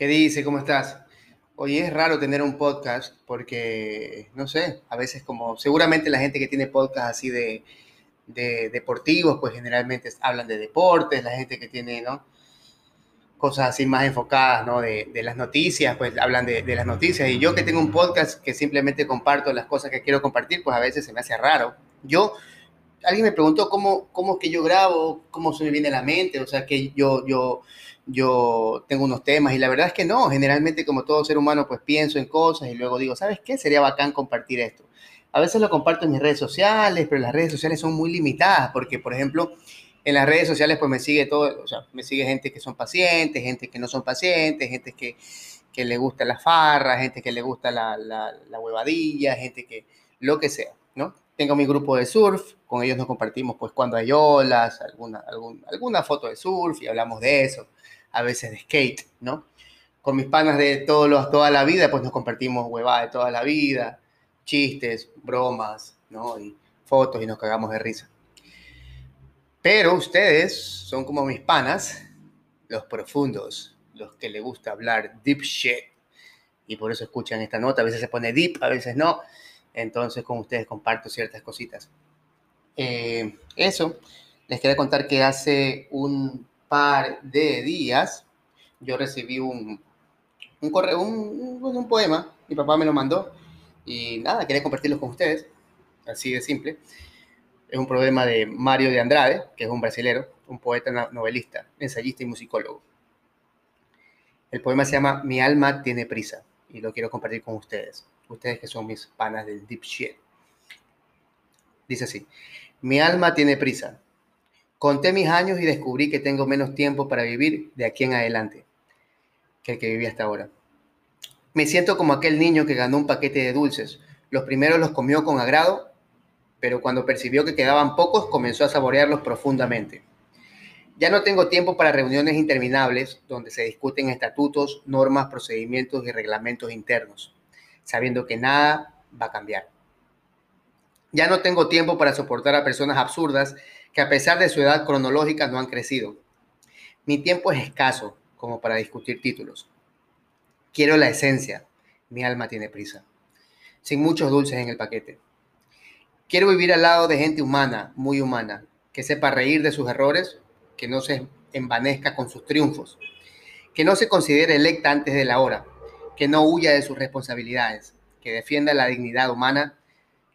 ¿Qué dice? ¿Cómo estás? Oye, es raro tener un podcast porque, no sé, a veces como seguramente la gente que tiene podcast así de, deportivos, pues generalmente hablan de deportes, la gente que tiene, ¿no? Cosas así más enfocadas, ¿no? De, las noticias, pues hablan de, las noticias. Y yo que tengo un podcast que simplemente comparto las cosas que quiero compartir, pues a veces se me hace raro. Yo, alguien me preguntó cómo, cómo es que yo grabo, cómo se me viene a la mente, o sea, que yo, yo, yo tengo unos temas y la verdad es que no, generalmente como todo ser humano pues pienso en cosas y luego digo, ¿sabes qué? Sería bacán compartir esto. A veces lo comparto en mis redes sociales, pero las redes sociales son muy limitadas porque, por ejemplo, en las redes sociales pues me sigue todo, o sea, me sigue gente que son pacientes, gente que no son pacientes, gente que, que le gusta la farra, gente que le gusta la, la, la huevadilla, gente que lo que sea, ¿no? Tengo mi grupo de surf, con ellos nos compartimos pues cuando hay olas, alguna, alguna foto de surf y hablamos de eso a veces de skate, ¿no? Con mis panas de todos los, toda la vida, pues nos compartimos huevadas de toda la vida, chistes, bromas, ¿no? Y fotos y nos cagamos de risa. Pero ustedes son como mis panas, los profundos, los que les gusta hablar deep shit. Y por eso escuchan esta nota. A veces se pone deep, a veces no. Entonces con ustedes comparto ciertas cositas. Eh, eso, les quería contar que hace un par de días yo recibí un, un correo, un, un, poema, mi papá me lo mandó y nada, quería compartirlo con ustedes, así de simple. Es un poema de Mario de Andrade, que es un brasilero, un poeta novelista, ensayista y musicólogo. El poema se llama Mi alma tiene prisa y lo quiero compartir con ustedes, ustedes que son mis panas del deep shit. Dice así, mi alma tiene prisa, Conté mis años y descubrí que tengo menos tiempo para vivir de aquí en adelante que el que viví hasta ahora. Me siento como aquel niño que ganó un paquete de dulces. Los primeros los comió con agrado, pero cuando percibió que quedaban pocos comenzó a saborearlos profundamente. Ya no tengo tiempo para reuniones interminables donde se discuten estatutos, normas, procedimientos y reglamentos internos, sabiendo que nada va a cambiar. Ya no tengo tiempo para soportar a personas absurdas que a pesar de su edad cronológica no han crecido. Mi tiempo es escaso como para discutir títulos. Quiero la esencia. Mi alma tiene prisa. Sin muchos dulces en el paquete. Quiero vivir al lado de gente humana, muy humana, que sepa reír de sus errores, que no se envanezca con sus triunfos, que no se considere electa antes de la hora, que no huya de sus responsabilidades, que defienda la dignidad humana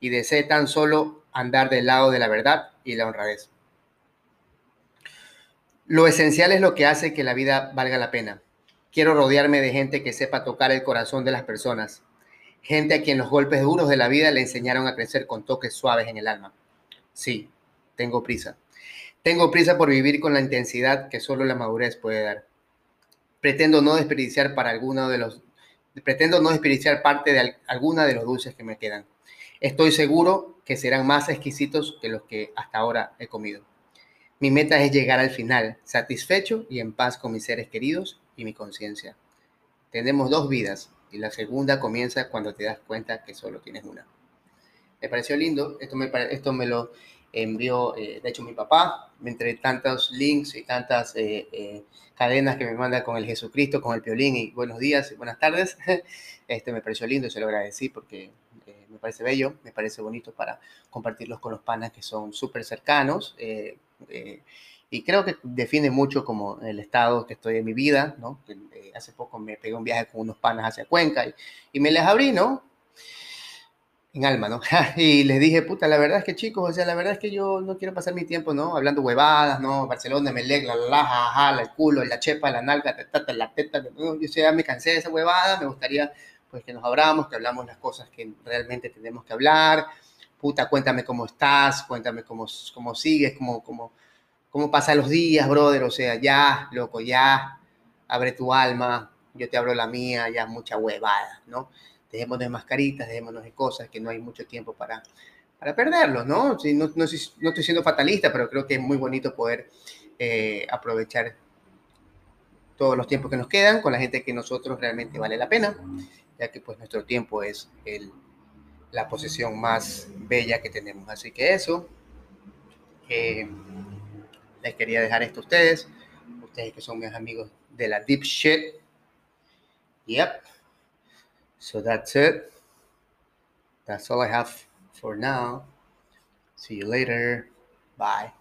y desee tan solo andar del lado de la verdad y la honradez. Lo esencial es lo que hace que la vida valga la pena. Quiero rodearme de gente que sepa tocar el corazón de las personas, gente a quien los golpes duros de la vida le enseñaron a crecer con toques suaves en el alma. Sí, tengo prisa. Tengo prisa por vivir con la intensidad que solo la madurez puede dar. Pretendo no desperdiciar para alguno de los pretendo no desperdiciar parte de alguna de los dulces que me quedan. Estoy seguro que serán más exquisitos que los que hasta ahora he comido. Mi meta es llegar al final, satisfecho y en paz con mis seres queridos y mi conciencia. Tenemos dos vidas y la segunda comienza cuando te das cuenta que solo tienes una. Me pareció lindo, esto me, esto me lo envió, eh, de hecho, mi papá, entre tantos links y tantas eh, eh, cadenas que me manda con el Jesucristo, con el violín y buenos días y buenas tardes, este me pareció lindo y se lo agradecí porque me parece bello, me parece bonito para compartirlos con los panas que son súper cercanos. Eh, eh, y creo que define mucho como el estado que estoy en mi vida, ¿no? Eh, hace poco me pegué un viaje con unos panas hacia Cuenca y, y me les abrí, ¿no? En alma, ¿no? y les dije, puta, la verdad es que chicos, o sea, la verdad es que yo no quiero pasar mi tiempo, ¿no? Hablando huevadas, ¿no? Barcelona, Melec, la la, la, el culo, la chepa, la nalga, la teta, la teta, yo ya me cansé de esa huevada, me gustaría pues que nos abramos, que hablamos las cosas que realmente tenemos que hablar. Puta, cuéntame cómo estás, cuéntame cómo, cómo sigues, cómo, cómo, cómo pasan los días, brother. O sea, ya, loco, ya. abre tu alma, yo te abro la mía, ya mucha huevada, ¿no? Dejémonos de mascaritas, dejémonos de cosas que no hay mucho tiempo para, para perderlos, ¿no? no, no, no, estoy siendo fatalista, pero creo que es muy bonito poder eh, aprovechar todos los tiempos que nos quedan con la gente que nosotros realmente vale la pena, ya que pues nuestro tiempo es el, la posesión más bella que tenemos. Así que eso, eh, les quería dejar esto a ustedes, ustedes que son mis amigos de la deep shit. Yep. So that's it. That's all I have for now. See you later. Bye.